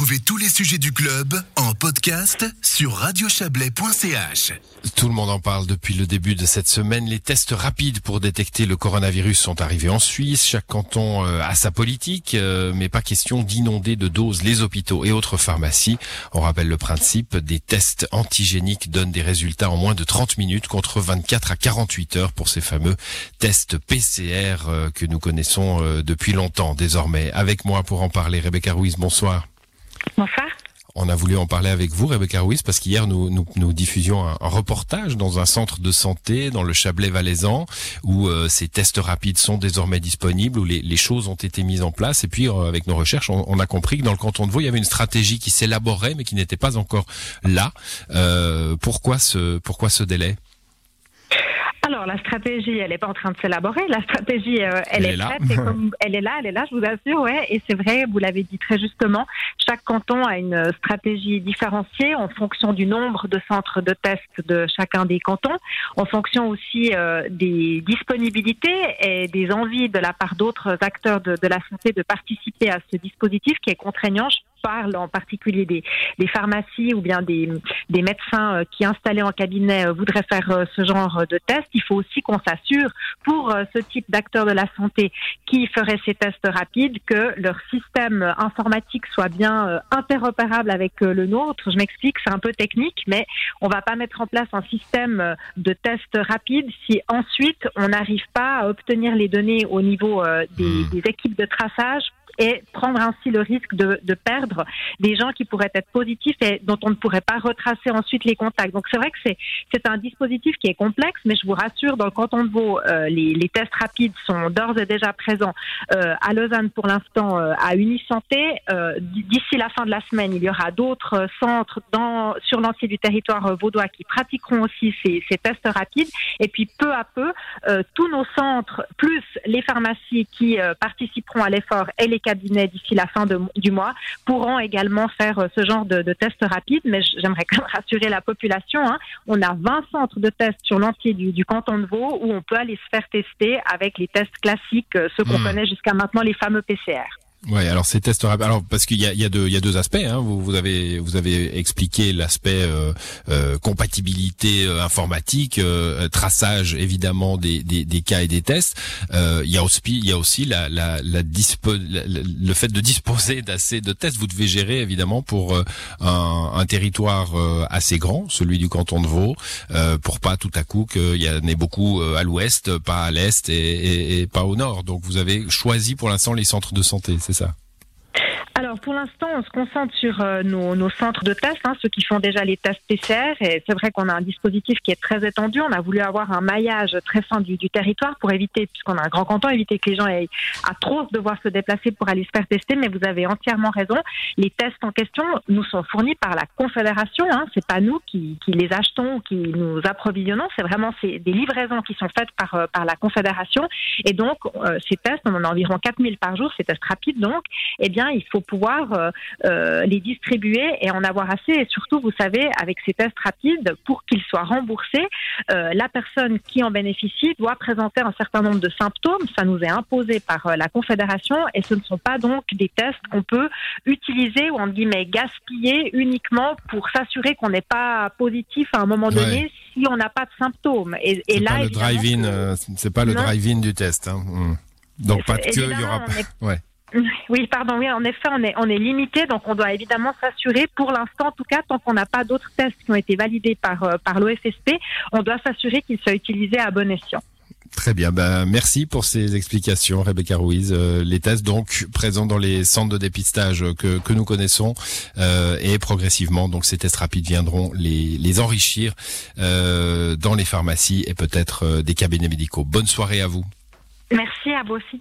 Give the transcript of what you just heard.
Retrouvez tous les sujets du club en podcast sur radiochablais.ch. Tout le monde en parle depuis le début de cette semaine. Les tests rapides pour détecter le coronavirus sont arrivés en Suisse. Chaque canton euh, a sa politique, euh, mais pas question d'inonder de doses les hôpitaux et autres pharmacies. On rappelle le principe, des tests antigéniques donnent des résultats en moins de 30 minutes contre 24 à 48 heures pour ces fameux tests PCR euh, que nous connaissons depuis longtemps désormais. Avec moi pour en parler, Rebecca Ruiz, bonsoir. On a voulu en parler avec vous, Rebecca Ruiz, parce qu'hier nous, nous, diffusions un, reportage dans un centre de santé dans le Chablais-Valaisan où euh, ces tests rapides sont désormais disponibles, où les, choses ont été mises en place. Et puis euh, avec nos recherches, on, a compris que dans le canton de Vaud, il y avait une stratégie qui s'élaborait mais qui n'était pas encore là. Euh, pourquoi ce pourquoi ce délai? Alors, la stratégie, elle n'est pas en train de s'élaborer. La stratégie, euh, elle, est, prête. Et comme elle est là, elle est là, je vous assure, ouais. Et c'est vrai, vous l'avez dit très justement, chaque canton a une stratégie différenciée en fonction du nombre de centres de test de chacun des cantons, en fonction aussi euh, des disponibilités et des envies de la part d'autres acteurs de, de la santé de participer à ce dispositif qui est contraignant parle en particulier des, des pharmacies ou bien des, des, médecins euh, qui installés en cabinet euh, voudraient faire euh, ce genre de test, il faut aussi qu'on s'assure pour ce type d'acteurs de la santé qui feraient ces tests rapides que leur système informatique soit bien interopérable avec le nôtre. Je m'explique, c'est un peu technique, mais on va pas mettre en place un système de tests rapides si ensuite on n'arrive pas à obtenir les données au niveau des, hmm. des équipes de traçage et prendre ainsi le risque de, de, perdre des gens qui pourraient être positifs et dont on ne pourrait pas retracer ensuite les contacts. Donc c'est vrai que c'est un dispositif qui est complexe, mais je vous rassure, dans le canton de Vaud, euh, les, les, tests rapides sont d'ores et déjà présents euh, à Lausanne pour l'instant euh, à Unisanté. Euh, d'ici la fin de la semaine, il y aura d'autres centres dans sur l'entier du territoire vaudois qui pratiqueront aussi ces, ces, tests rapides. Et puis peu à peu, tous nos centres plus les pharmacies qui participeront à l'effort et les cabinets d'ici la fin du mois pourront également faire euh, ce genre de, de tests rapides. Mais j'aimerais quand même rassurer la population. Hein. On a 20 centres de tests sur l'entier du, du, canton de Vaud où on peut aller se faire tester avec les tests classiques, euh, ceux qu'on hmm. connaît jusqu'à maintenant, les fameux PCR. Ouais, alors ces tests alors parce qu'il y a, y a deux y a deux aspects. Hein. Vous, vous avez vous avez expliqué l'aspect euh, euh, compatibilité euh, informatique, traçage évidemment des, des, des, cas et des tests. il y a aussi il y a aussi la la, la, dispo, le fait de disposer d'assez de tests. Vous devez gérer évidemment pour un, un, territoire assez grand, celui du canton de Vaud, pour pas tout à coup qu'il y en ait beaucoup à l'ouest, pas à l'est et, et, et, pas au nord. Donc vous avez choisi pour l'instant les centres de santé c'est ça alors pour l'instant, on se concentre sur euh, nos, nos, centres de tests, hein, ceux qui font déjà les tests PCR. Et c'est vrai qu'on a un dispositif qui est très étendu. On a voulu avoir un maillage très fin du, du territoire pour éviter, puisqu'on a un grand canton, éviter que les gens aient à trop devoir se déplacer pour aller se faire tester. Mais vous avez entièrement raison. Les tests en question nous sont fournis par la Confédération. Hein. C'est pas nous qui, qui, les achetons, qui nous approvisionnons. C'est vraiment des livraisons qui sont faites par, euh, par la Confédération. Et donc euh, ces tests, on en a environ 4000 par jour, ces tests rapides. Donc, eh bien, il faut pouvoir euh, euh, les distribuer et en avoir assez. Et surtout, vous savez, avec ces tests rapides, pour qu'ils soient remboursés, euh, la personne qui en bénéficie doit présenter un certain nombre de symptômes. Ça nous est imposé par la Confédération et ce ne sont pas donc des tests qu'on peut utiliser ou en guillemets gaspiller uniquement pour s'assurer qu'on n'est pas positif à un moment donné si on n'a pas de symptômes. Et, et là, pas le drive-in, c'est pas le drive-in du test. Hein. Hmm. Donc pas de queue, il y aura pas. Ouais. Oui, pardon, oui, en effet, on est, on est limité, donc on doit évidemment s'assurer, pour l'instant en tout cas, tant qu'on n'a pas d'autres tests qui ont été validés par, euh, par l'OFSP, on doit s'assurer qu'ils soient utilisés à bon escient. Très bien, ben, merci pour ces explications, Rebecca Ruiz. Euh, les tests donc présents dans les centres de dépistage que, que nous connaissons euh, et progressivement, donc ces tests rapides viendront les, les enrichir euh, dans les pharmacies et peut-être des cabinets médicaux. Bonne soirée à vous. Merci à vous aussi.